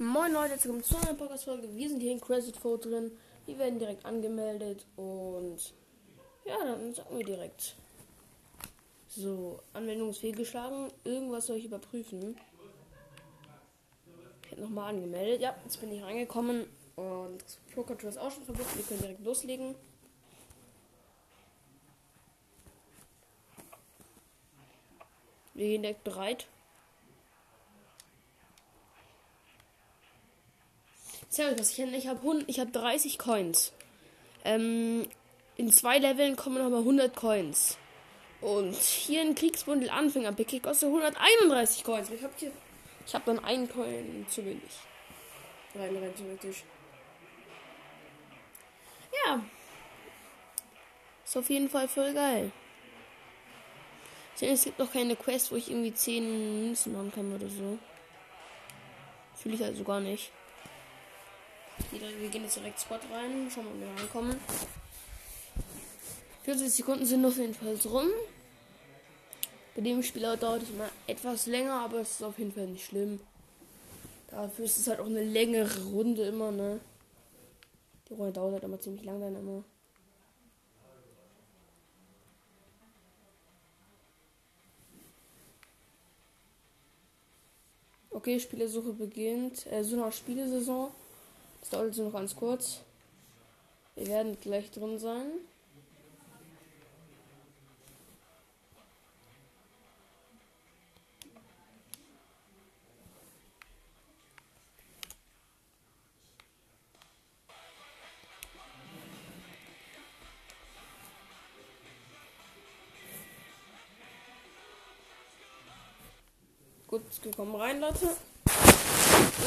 Moin Leute, jetzt kommt zu einer Podcast-Folge. Wir sind hier in Credit Food drin. Wir werden direkt angemeldet und ja, dann sagen wir direkt. So, Anmeldung ist fehlgeschlagen. Irgendwas soll ich überprüfen. Ich habe nochmal angemeldet. Ja, jetzt bin ich reingekommen und das Pro Control ist auch schon verbunden. Wir können direkt loslegen. Wir gehen direkt bereit. Servus, ich, ich habe ich hab 30 Coins. Ähm, in zwei Leveln kommen nochmal 100 Coins. Und hier ein Kriegsbundel Anfänger Pick kostet 131 Coins. Ich habe ich habe dann einen Coin zu wenig. Rein rein theoretisch. Ja. Ist auf jeden Fall voll geil. Es gibt noch keine Quest, wo ich irgendwie 10 Münzen machen kann oder so. Fühle ich also gar nicht. Wir gehen jetzt direkt Spot rein. Schauen wir, ob wir reinkommen. 40 Sekunden sind auf jeden Fall rum. Bei dem Spieler dauert es immer etwas länger, aber es ist auf jeden Fall nicht schlimm. Dafür ist es halt auch eine längere Runde immer, ne? Die Runde dauert halt immer ziemlich lang dann immer. Okay, Spielesuche beginnt. Äh, so nach Spielesaison. Das dauert jetzt noch ganz kurz. Wir werden gleich drin sein. Gut, wir kommen rein, Leute.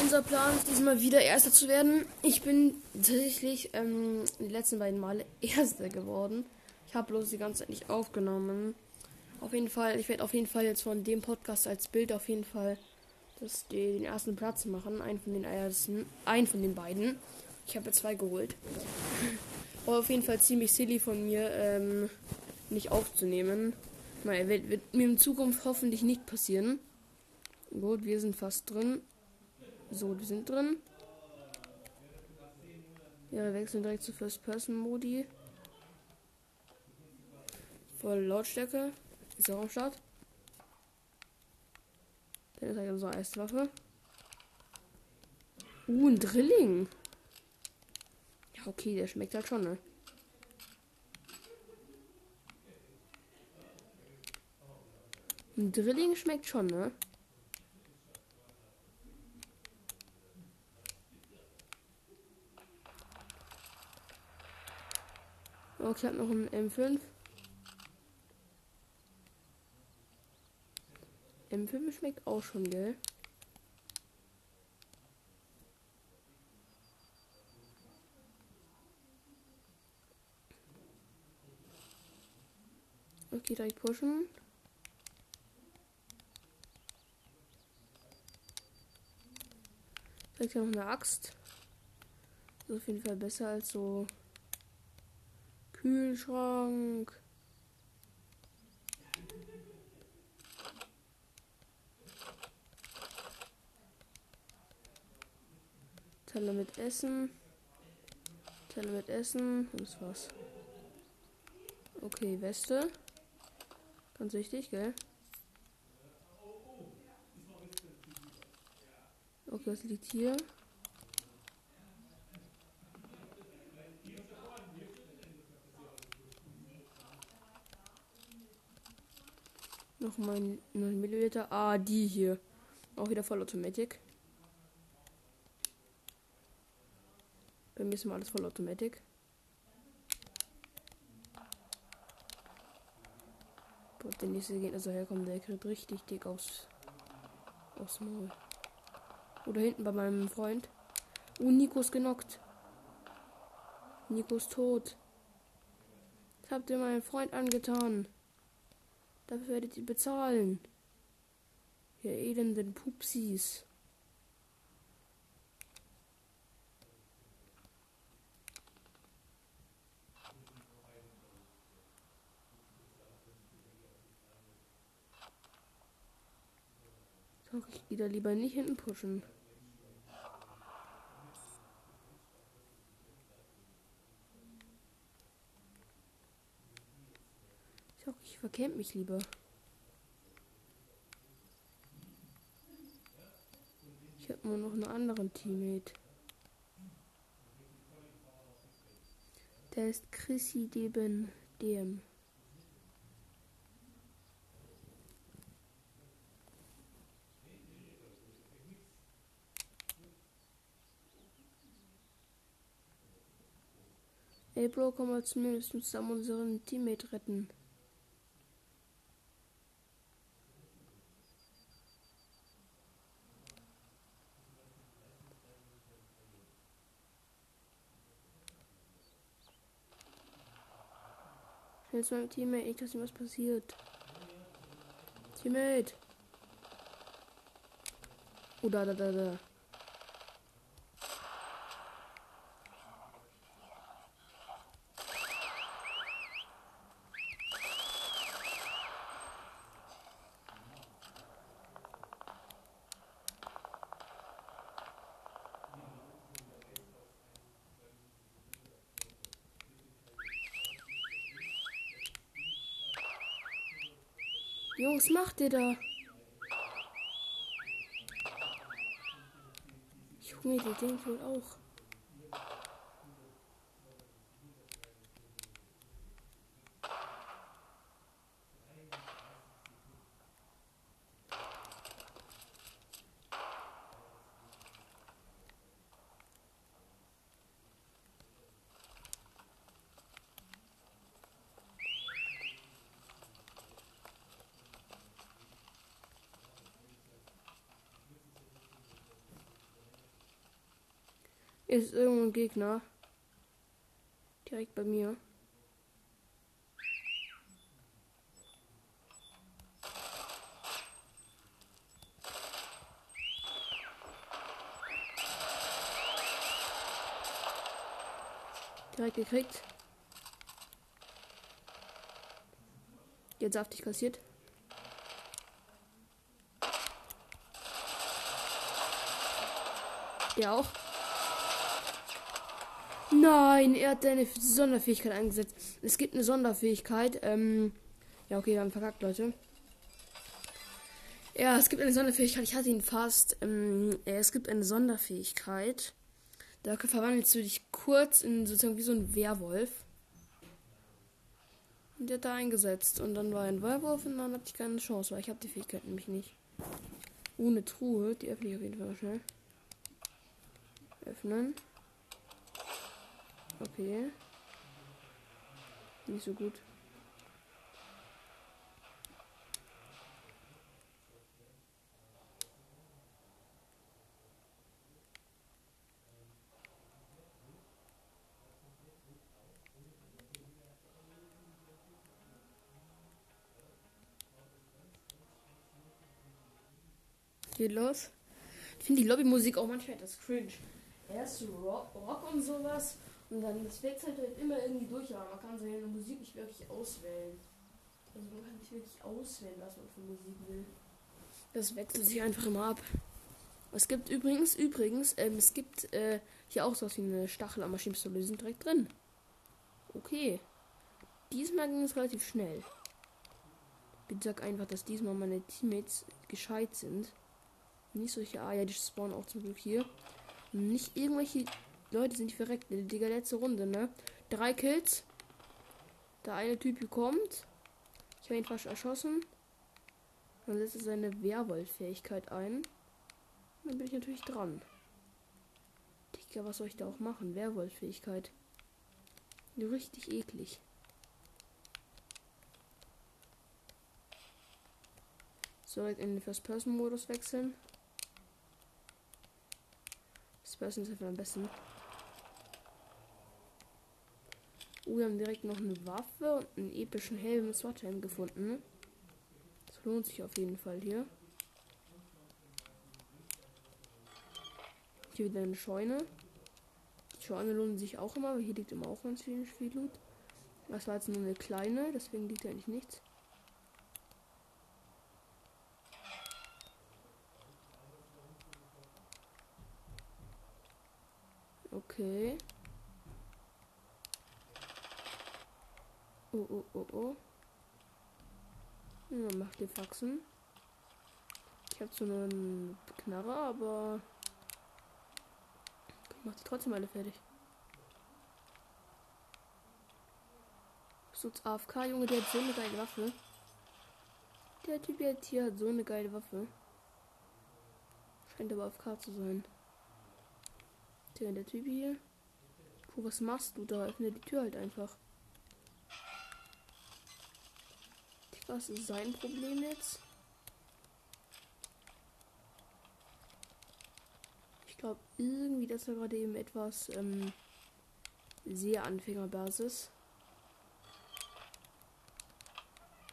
Unser Plan ist diesmal wieder Erster zu werden. Ich bin tatsächlich ähm, die letzten beiden Male Erster geworden. Ich habe bloß die ganze Zeit nicht aufgenommen. Auf jeden Fall, ich werde auf jeden Fall jetzt von dem Podcast als Bild auf jeden Fall das, den ersten Platz machen. Einen von den ersten, einen von den beiden. Ich habe zwei geholt. Aber auf jeden Fall ziemlich silly von mir, ähm, nicht aufzunehmen. Naja, wird, wird mir in Zukunft hoffentlich nicht passieren. Gut, wir sind fast drin. So, wir sind drin. Ja, wir wechseln direkt zu First-Person-Modi. Voll Lautstärke. Ist auch am Start. Dann ist halt unsere Eiswaffe. Uh, ein Drilling. Ja, okay, der schmeckt halt schon, ne? Ein Drilling schmeckt schon, ne? Ich habe noch einen M5. M5 schmeckt auch schon, gell? Okay, direkt pushen. Direkt noch eine Axt. Ist auf jeden Fall besser als so Kühlschrank. Teller mit Essen. Teller mit Essen. Und das war's. Okay, Weste. Ganz wichtig, gell? Okay, was liegt hier? Noch mal 9 Milliliter. Ah, die hier. Auch wieder voll Automatic. Bei mir ist immer alles voll Automatic. Boah, der nächste geht also herkommen, der kriegt richtig dick aus. Aus Maul. Oder hinten bei meinem Freund. Oh, Nico ist genockt. Nico ist tot. Was habt ihr meinen Freund angetan? Dafür werdet ihr bezahlen. Ihr elenden Pupsis. Doch, ich gehe da lieber nicht hinten pushen. Verkämmt mich lieber. Ich habe nur noch einen anderen Teammate. Der ist Chrissy Deben DM. Ey Bro, komm mal zu mir, wir zusammen unseren Teammate retten. Zu meinem Teammate, ich dass ihm was passiert. Teammate! Oh, da, da, da, da. Jungs, macht ihr da? Junge, der denkt wohl auch. Ist irgendwo ein Gegner. Direkt bei mir. Direkt gekriegt. Jetzt saftig kassiert. Der auch. Nein, er hat eine Sonderfähigkeit eingesetzt. Es gibt eine Sonderfähigkeit. Ähm, ja, okay, wir haben verkackt, Leute. Ja, es gibt eine Sonderfähigkeit. Ich hatte ihn fast. Ähm, es gibt eine Sonderfähigkeit. Da verwandelst du dich kurz in sozusagen wie so ein Werwolf. Und der hat da eingesetzt. Und dann war ein Werwolf und dann hatte ich keine Chance, weil ich habe die Fähigkeit nämlich nicht. Ohne Truhe, die öffne ich auf jeden Fall schnell. Öffnen. Okay. Nicht so gut. Geht los. Ich finde die Lobbymusik auch manchmal etwas cringe. Erst Rock, Rock und sowas und dann, das wechselt halt immer irgendwie durch, aber man kann seine Musik nicht wirklich auswählen. Also man kann nicht wirklich auswählen, was man für Musik will. Das wechselt sich einfach immer ab. Es gibt übrigens, übrigens, ähm, es gibt äh, hier auch sowas wie eine Stachel am Maschinenpistole, die sind direkt drin. Okay. Diesmal ging es relativ schnell. Ich sag einfach, dass diesmal meine Teammates gescheit sind. Nicht solche, ah ja, die spawnen auch zum Glück hier. Nicht irgendwelche Leute sind verreckt. Die letzte Runde, ne? Drei Kills. Der eine Typ kommt. Ich habe ihn fast erschossen. Dann setzt er seine Werwolf-Fähigkeit ein. Dann bin ich natürlich dran. Digga, was soll ich da auch machen? Werwolf-Fähigkeit. Richtig eklig. So, in den First-Person-Modus wechseln. First-Person ist einfach am besten. Oh, wir haben direkt noch eine Waffe und einen epischen Helm Swathelm gefunden. Das lohnt sich auf jeden Fall hier. Hier wieder eine Scheune. Die Scheune lohnen sich auch immer, weil hier liegt immer auch ganz viel, viel Loot. Das war jetzt nur eine kleine, deswegen liegt eigentlich nichts. Okay. Oh, oh. Ja, macht die Faxen. Ich habe so einen Knarre, aber ich mach die trotzdem alle fertig. So AFK, Junge, der hat so eine geile Waffe. Der Typ jetzt hier hat so eine geile Waffe. Scheint aber AFK zu sein. Tja, der Typ hier. Puh, was machst du da? Öffne die Tür halt einfach. Was ist sein Problem jetzt? Ich glaube irgendwie, dass er gerade eben etwas ähm, sehr Anfängerbasis.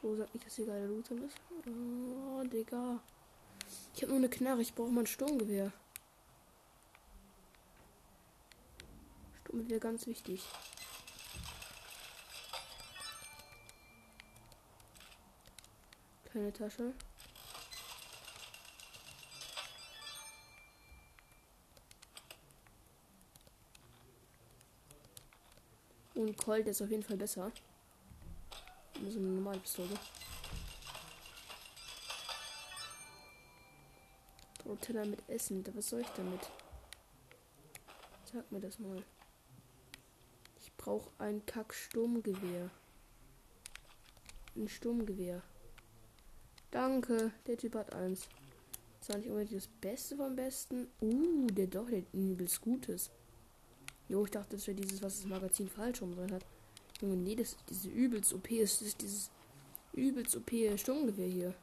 Wo sagt nicht, dass hier geile Loot ist? Oh, Digga. Ich habe nur eine Knarre, ich brauche mal ein Sturmgewehr. Sturmgewehr ganz wichtig. Keine Tasche. Und Colt ist auf jeden Fall besser. So eine normale Pistole. Teller mit Essen. Was soll ich damit? Sag mir das mal. Ich brauche ein Kack-Sturmgewehr. Ein Sturmgewehr. Danke, der Typ hat eins. Das war nicht unbedingt das Beste vom Besten. Uh, der doch, der übelst Gutes. Jo, ich dachte, das wäre dieses, was das Magazin falsch rum hat. Junge, nee, das ist diese übelst OP, ist, ist dieses übelst OP Sturmgewehr hier.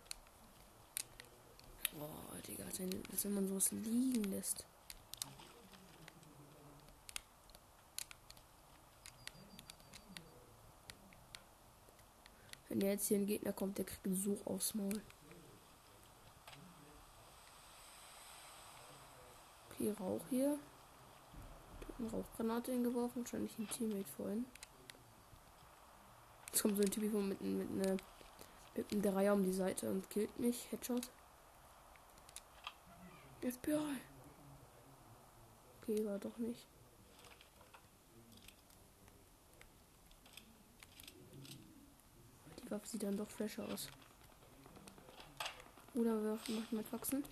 Boah, Digga, als wenn man sowas liegen lässt. Wenn jetzt hier ein Gegner kommt, der kriegt einen Such aufs Maul. Okay, Rauch hier. Eine Rauchgranate hingeworfen, wahrscheinlich ein Teammate vorhin. Jetzt kommt so ein Typ mit, mit, eine, mit einem Dreier um die Seite und killt mich. Headshot. FBI. Okay, war doch nicht. Die sieht dann doch fresh aus. Oder wir machen mit Wachsen.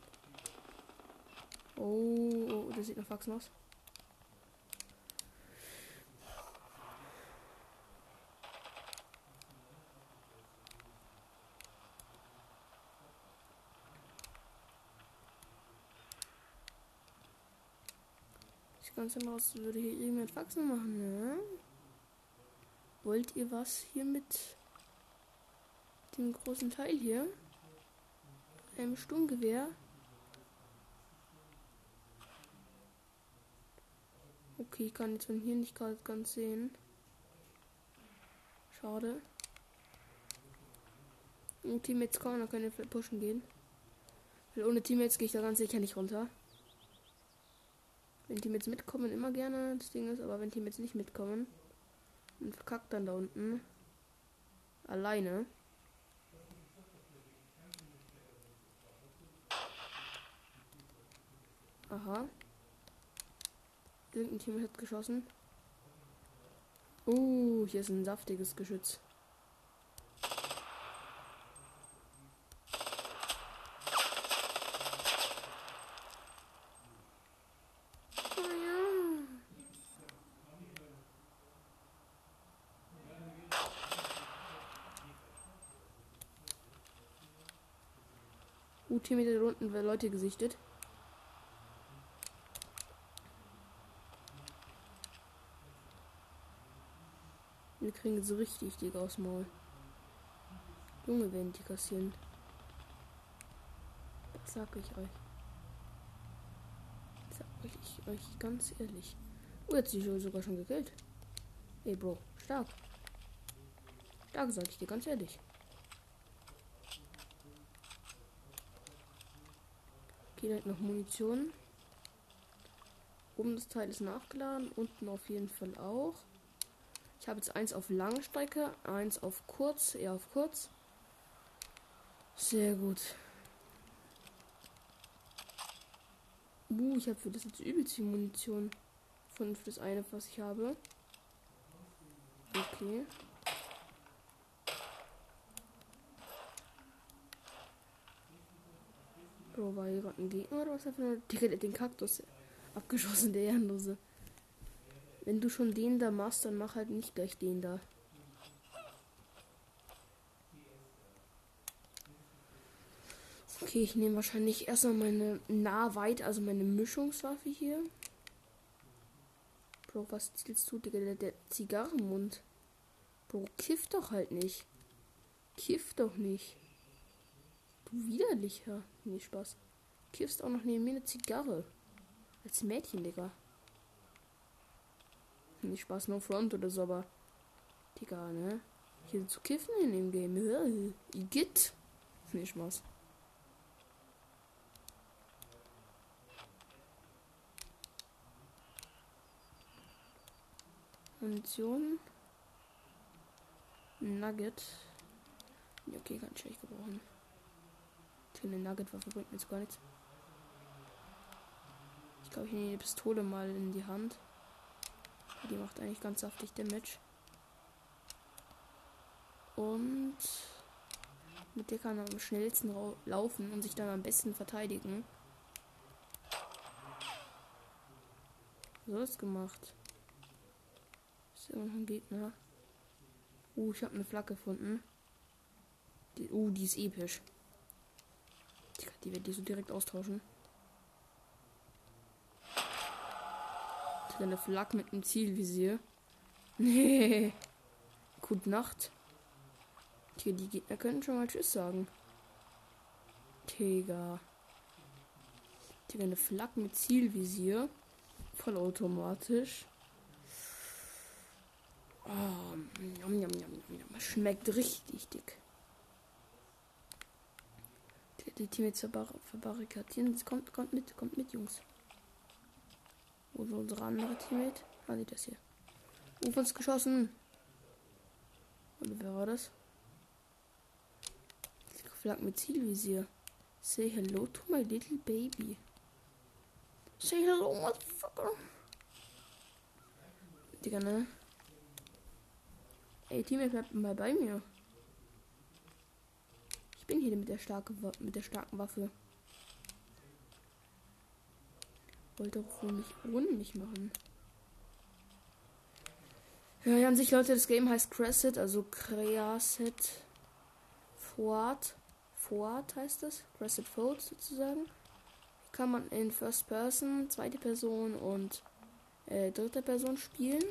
Oh, oh, das sieht nach Wachsen aus. Sieht ganz immer aus, würde hier irgendjemand Wachsen machen, ne? Wollt ihr was hier mit dem großen Teil hier. Einem Sturmgewehr. Okay, ich kann jetzt von hier nicht gerade ganz sehen. Schade. Und Teammates kommen, dann können wir pushen gehen. Weil ohne Teammates gehe ich da ganz sicher nicht runter. Wenn Teammates mitkommen, immer gerne. Das Ding ist, aber wenn Teammates nicht mitkommen, dann verkackt dann da unten. Alleine. Aha. Irgendein Team hat geschossen. Uh, hier ist ein saftiges Geschütz. Uh, Team mit unten Leute gesichtet. Kriegen so richtig dick aus Maul. Junge, werden die kassieren. Das sag ich euch. Das sag ich euch ganz ehrlich. Oh, jetzt ist sogar schon gekillt. Ey, Bro, stark. Stark, sag ich dir ganz ehrlich. Okay, da noch Munition. Oben das Teil ist nachgeladen, unten auf jeden Fall auch. Ich habe jetzt eins auf Langstrecke, eins auf kurz, eher auf kurz. Sehr gut. Uh, ich habe für das jetzt übelst viel Munition. Von für das eine, was ich habe. Okay. Bro, war hier gerade ein Gegner oder was hat den Kaktus abgeschossen, der Ehrenlose. Wenn du schon den da machst, dann mach halt nicht gleich den da. Okay, ich nehme wahrscheinlich erstmal meine nah-weit, also meine Mischungswaffe hier. Bro, was zielst du, Digga? Der, der Zigarrenmund. Bro, kiff doch halt nicht. Kiff doch nicht. Du widerlicher. Nee, Spaß. Kiffst auch noch neben mir eine Zigarre. Als Mädchen, Digga. Nicht Spaß, no front oder so, aber. Digga, ne? Hier zu kiffen in dem Game. Igitt. Nee, Spaß. Munition. Nugget. Okay, ich schlecht gebrauchen. Eine Nugget-Waffe bringt mir jetzt gar nichts. Ich glaube, ich nehme die Pistole mal in die Hand. Die macht eigentlich ganz saftig Damage. Und mit der kann man am schnellsten laufen und sich dann am besten verteidigen. So ist gemacht. Ist noch ein Gegner. Uh, ich habe eine Flagge gefunden. Die, uh, die ist episch. Die, die werde ich so direkt austauschen. Eine Flak mit einem Zielvisier. Nee. Gute Nacht. Hier, die Gegner können schon mal Tschüss sagen. Digga. Digga, eine Flak mit Zielvisier. Vollautomatisch. Oh, yum, yum, yum, Schmeckt richtig dick. Die, die Teammates verbar verbarrikadieren. Kommt, kommt mit, kommt mit, Jungs. Wo ist unsere andere Teammate? Ah, nee, das hier. Auf uns geschossen. Oder wer war das? Flak mit Zielvisier. Say hello to my little baby. Say hello, motherfucker. Digga, ne? Ey, Teammate bleibt mal bei mir. Ich bin hier mit der starke mit der starken Waffe. Wollte auch wohl nicht ohne mich machen. Ja, ja, an sich, Leute, das Game heißt Crescent, also Creaset Fort. Fort heißt das. Crescent Fort sozusagen. Kann man in First Person, zweite Person und äh, dritte Person spielen.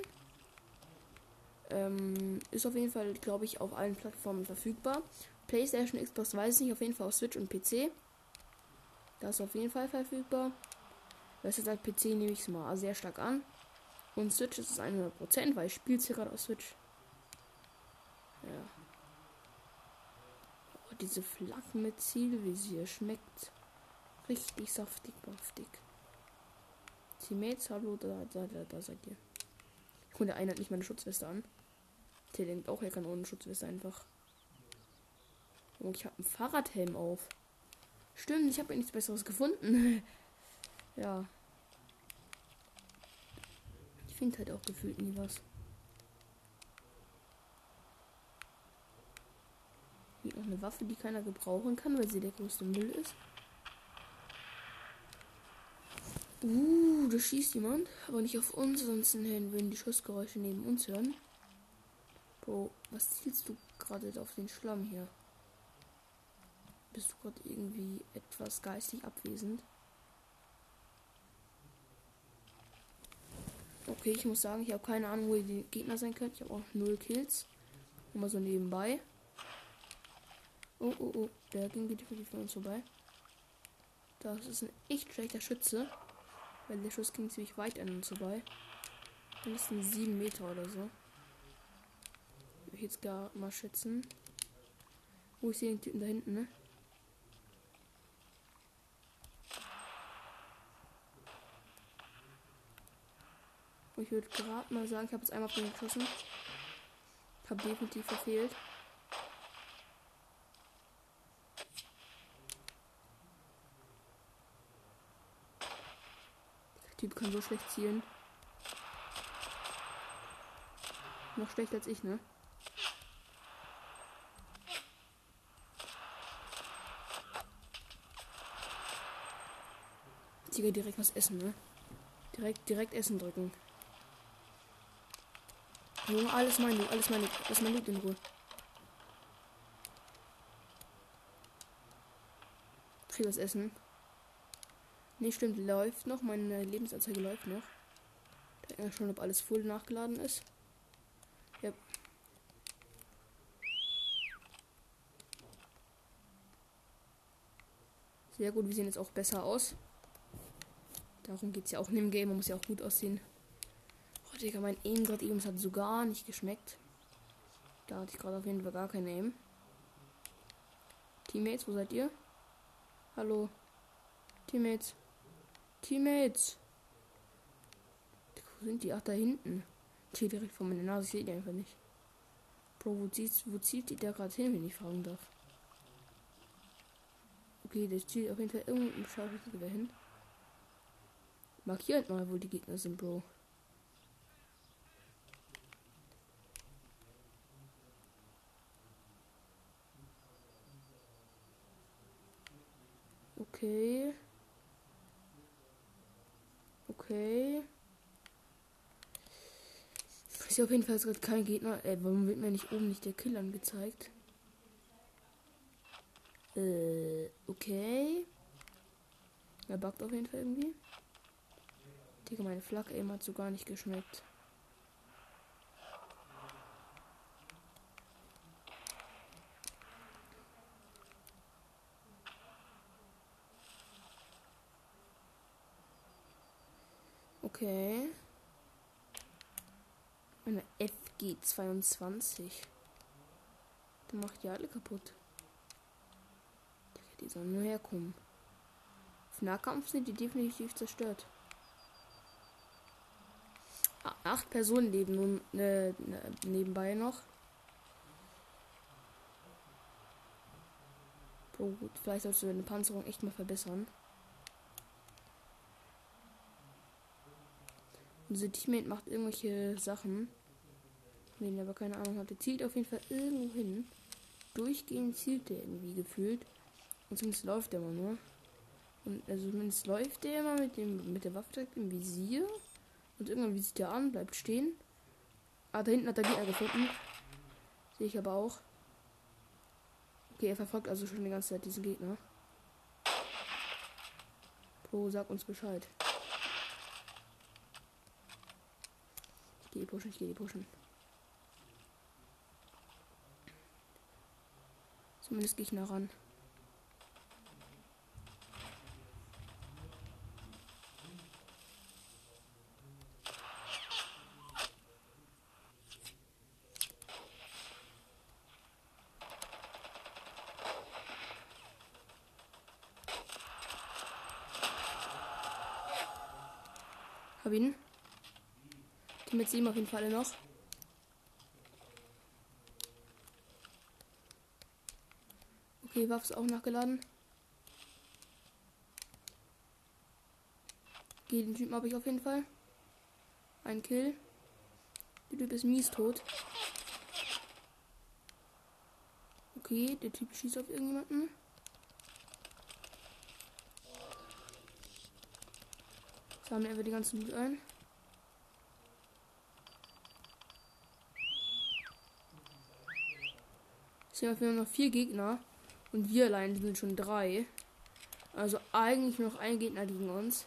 Ähm, ist auf jeden Fall, glaube ich, auf allen Plattformen verfügbar. PlayStation, Xbox weiß ich nicht, auf jeden Fall auf Switch und PC. Das ist auf jeden Fall verfügbar. Was jetzt als PC nehme ich es mal sehr stark an. Und Switch ist es 100%, weil ich spiele es hier gerade auf Switch. Ja. Oh, diese Flaggen mit Zielvisier schmeckt richtig saftig, saftig. Teammates, hallo, da, da, da, da seid ihr. Und der eine hat nicht meine Schutzweste an. Der denkt auch, er kann ohne Schutzweste einfach. Und ich habe einen Fahrradhelm auf. Stimmt, ich habe nichts Besseres gefunden. Ja. Ich finde halt auch gefühlt nie was. Hier noch eine Waffe, die keiner gebrauchen kann, weil sie der größte Müll ist. Uh, da schießt jemand, aber nicht auf uns, sonst würden die Schussgeräusche neben uns hören. Bro, was zielst du gerade auf den Schlamm hier? Bist du gerade irgendwie etwas geistig abwesend? Okay, ich muss sagen, ich habe keine Ahnung, wo die Gegner sein können. Ich habe auch null Kills. Immer so nebenbei. Oh, oh, oh. Der ging definitiv von uns vorbei. Das ist ein echt schlechter Schütze. Weil der Schuss ging ziemlich weit an uns vorbei. Mindestens 7 Meter oder so. Ich jetzt gar mal schätzen. Wo oh, sehe den Typen da hinten, ne? Ich würde gerade mal sagen, ich habe jetzt einmal auf den geschossen. Habe definitiv verfehlt. Der Typ kann so schlecht zielen. Noch schlechter als ich, ne? Digga, direkt was essen, ne? Direkt, direkt Essen drücken. Junge, alles mein Loot, alles mein Loot, alles mein Loot in Ruhe. Krieg was essen. Ne, stimmt, läuft noch. Meine Lebensanzeige läuft noch. Da schon, ob alles voll nachgeladen ist. Ja. Sehr gut, wir sehen jetzt auch besser aus. Darum geht es ja auch in dem Game. Man muss ja auch gut aussehen. Oh, Digga, mein Aim gerade eben hat so gar nicht geschmeckt. Da hatte ich gerade auf jeden Fall gar kein Aim. Teammates, wo seid ihr? Hallo. Teammates. Teammates. Wo sind die? Ach, da hinten. Steht direkt vor meiner Nase. Ich sehe die einfach nicht. Bro, wo zieht, wo zieht die da gerade hin, wenn ich fragen darf? Okay, der zieht auf jeden Fall irgendein Scharfgewehr hin. Markiert mal, wo die Gegner sind, Bro. Okay. Okay. Ich sehe auf jeden Fall gerade kein Gegner. Äh, warum wird mir nicht oben nicht der Kill angezeigt? Äh, okay. Er buggt auf jeden Fall irgendwie. Digga, meine Flagge eben hat so gar nicht geschmeckt. Okay. Eine FG22. Der macht ja alle kaputt. Die sollen nur herkommen. Auf Nahkampf sind die definitiv zerstört. Acht Personen leben nun äh, nebenbei noch. Oh, gut, vielleicht sollst du deine Panzerung echt mal verbessern. Unser Teammate macht irgendwelche Sachen. Wenn aber keine Ahnung hat. Der zielt auf jeden Fall irgendwo hin. Durchgehend zielt der irgendwie gefühlt. Und zumindest läuft der immer nur. Und also zumindest läuft der immer mit dem mit der Waffe direkt im Visier. Und irgendwann visiert er an, bleibt stehen. Ah, da hinten hat er Gegner gefunden. Sehe ich aber auch. Okay, er verfolgt also schon die ganze Zeit diesen Gegner. Pro, sag uns Bescheid. Gehe pushen, ich gehe pushen. Zumindest gehe ich nah ran. Hab ihn. Die mit sieben auf jeden Fall noch. Okay, Waffe ist auch nachgeladen. Okay, den Typen habe ich auf jeden Fall. Ein Kill. Der Typ ist mies tot. Okay, der Typ schießt auf irgendjemanden. Sammeln einfach die ganzen Loot ein. Sind nur noch vier Gegner. Und wir allein sind schon drei. Also eigentlich noch ein Gegner gegen uns.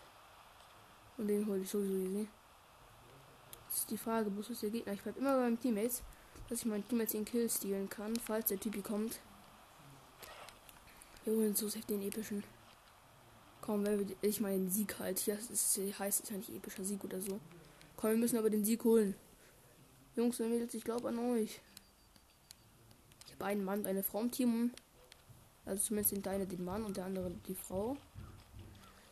Und den hole ich sowieso easy. Das ist die Frage, wo ist der Gegner? Ich bleib immer beim Teammates, dass ich meinen Teammates den Kill stehlen kann, falls der Typi kommt. Wir holen so den epischen. Komm, wenn wir, ich meine den Sieg halt. Das ist, heißt es ja nicht epischer Sieg oder so. Komm, wir müssen aber den Sieg holen. Jungs und Mädels, ich glaube an euch. Ich habe einen Mann und eine Frau im Team. Also zumindest sind deine den Mann und der andere die Frau.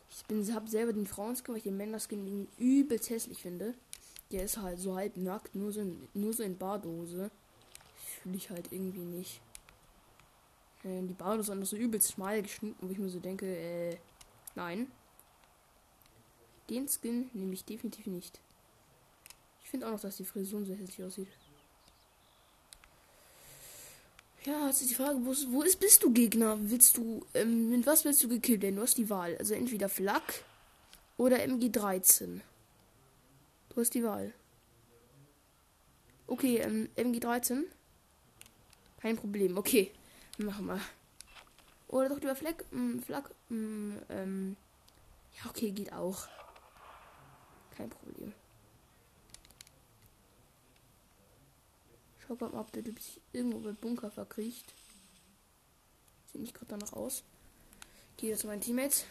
Ich bin habe selber den Frauenskin, weil ich den Männerskin übelst hässlich finde. Der ist halt so halb nackt, nur so in, nur so in Badose. Fühle ich halt irgendwie nicht. Äh, die Badose ist so übelst schmal geschnitten, wo ich mir so denke, äh, Nein. Den Skin nehme ich definitiv nicht. Ich finde auch noch, dass die Frisur so hässlich aussieht. Ja, jetzt ist die Frage, wo, wo ist, bist du Gegner? Willst du, ähm, mit was willst du gekillt werden? Du hast die Wahl. Also entweder Flak oder MG13. Du hast die Wahl. Okay, ähm, MG13. Kein Problem. Okay, machen wir. Oder doch lieber Fleck, ähm, Flak, ähm, ähm, ja, okay, geht auch. Kein Problem. Schau mal, ob der Typ sich irgendwo bei Bunker verkriecht. Sieht nicht gerade danach aus. Gehe jetzt zu meinen Teammates.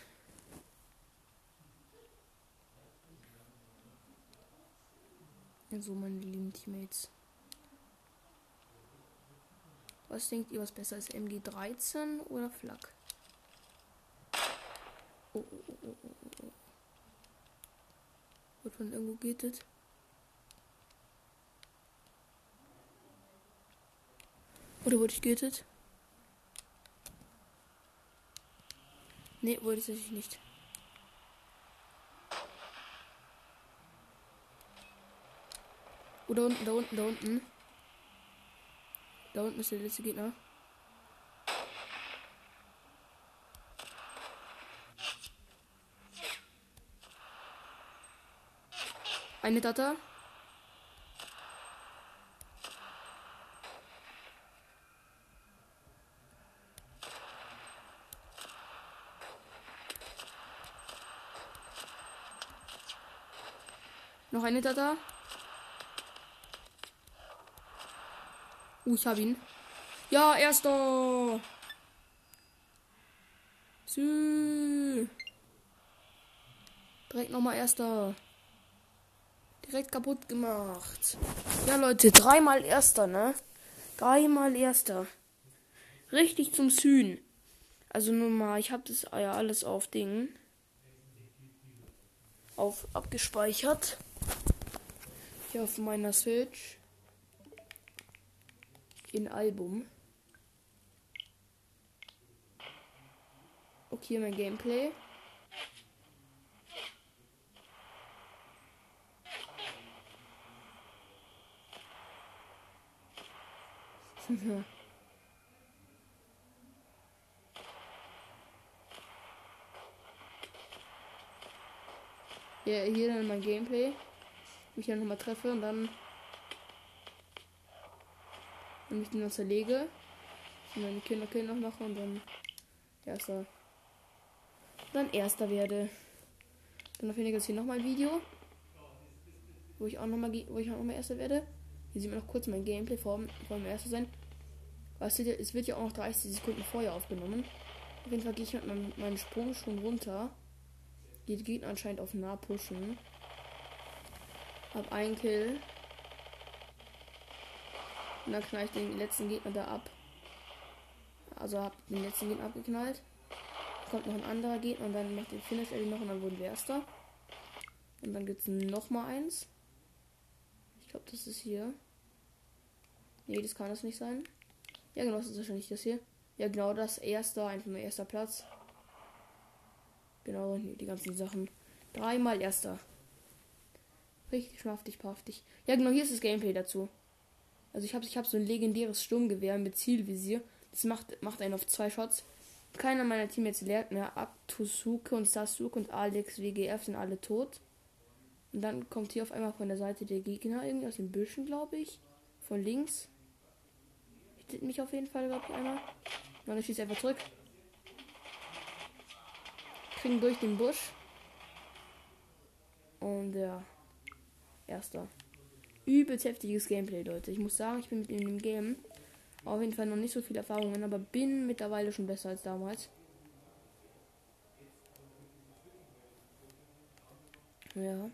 So, meine lieben Teammates. Was denkt ihr, was besser ist? MG13 oder Flak? Oh, oh, oh, oh, oh, oh. Wird von irgendwo gittet? Oder wurde ich gittet? Ne, wurde ich nicht. Oder unten, da unten, da unten. Da unten ist der letzte Gegner. Eine Data. Noch eine Data. Uh, ich hab ihn. Ja, erster. Sü. Direkt nochmal erster. Direkt kaputt gemacht. Ja, Leute, dreimal erster, ne? Dreimal erster. Richtig zum Süden. Also nun mal, ich habe das ja alles auf Ding. Auf abgespeichert. Hier auf meiner Switch in Album. Okay, mein Gameplay. ja, hier dann mein Gameplay. Mich dann nochmal treffe und dann wenn ich den noch zerlege, und Kinder Kinder noch mache und dann erster. Dann erster werde. Dann auf jeden Fall hier nochmal ein Video. Wo ich auch nochmal wo ich auch nochmal erster werde. Hier sieht man noch kurz mein Gameplay vor, vor dem erster sein. Weißt du, es wird ja auch noch 30 Sekunden vorher aufgenommen. Auf jeden Fall gehe ich mit meinem, meinem Sprung schon runter. Die Gegner anscheinend auf nah pushen. Hab einen Kill. Und dann knall ich den letzten Gegner da ab. Also hab den letzten Gegner abgeknallt. Kommt noch ein anderer Gegner und dann macht den Finish Eddie noch und dann wurden wir erster. Und dann gibt es noch mal eins. Ich glaube, das ist hier. Nee, das kann das nicht sein. Ja, genau, das ist wahrscheinlich das hier. Ja, genau, das erste, einfach nur erster Platz. Genau, die ganzen Sachen. Dreimal erster. Richtig schmaftig, paftig. Ja, genau, hier ist das Gameplay dazu. Also ich habe ich hab so ein legendäres Sturmgewehr mit Zielvisier. Das macht, macht einen auf zwei Shots. Keiner meiner Teammates lehrt mehr ab. Tusuke und Sasuke und Alex WGF sind alle tot. Und dann kommt hier auf einmal von der Seite der Gegner, irgendwie aus den Büschen, glaube ich. Von links. Hittet mich auf jeden Fall, glaube ich, einmal. Und dann schießt einfach zurück. Kriegen durch den Busch. Und ja. Erster übelst heftiges Gameplay, Leute. Ich muss sagen, ich bin mit dem Game auf jeden Fall noch nicht so viel Erfahrungen, aber bin mittlerweile schon besser als damals. Ja.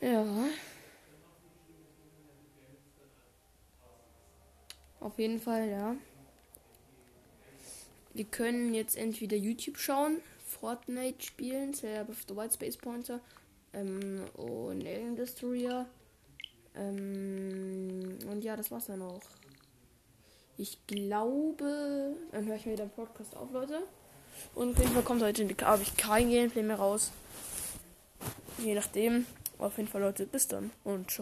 Ja. Auf jeden Fall, ja. Wir können jetzt entweder YouTube schauen Fortnite spielen, Celeb of the White Space Pointer ähm, und Alien Destroyer. Ähm, und ja, das war's dann auch. Ich glaube, dann höre ich mir den Podcast auf, Leute. Und auf jeden Fall kommt heute habe ich kein Gameplay mehr raus. Je nachdem. Auf jeden Fall, Leute, bis dann und ciao.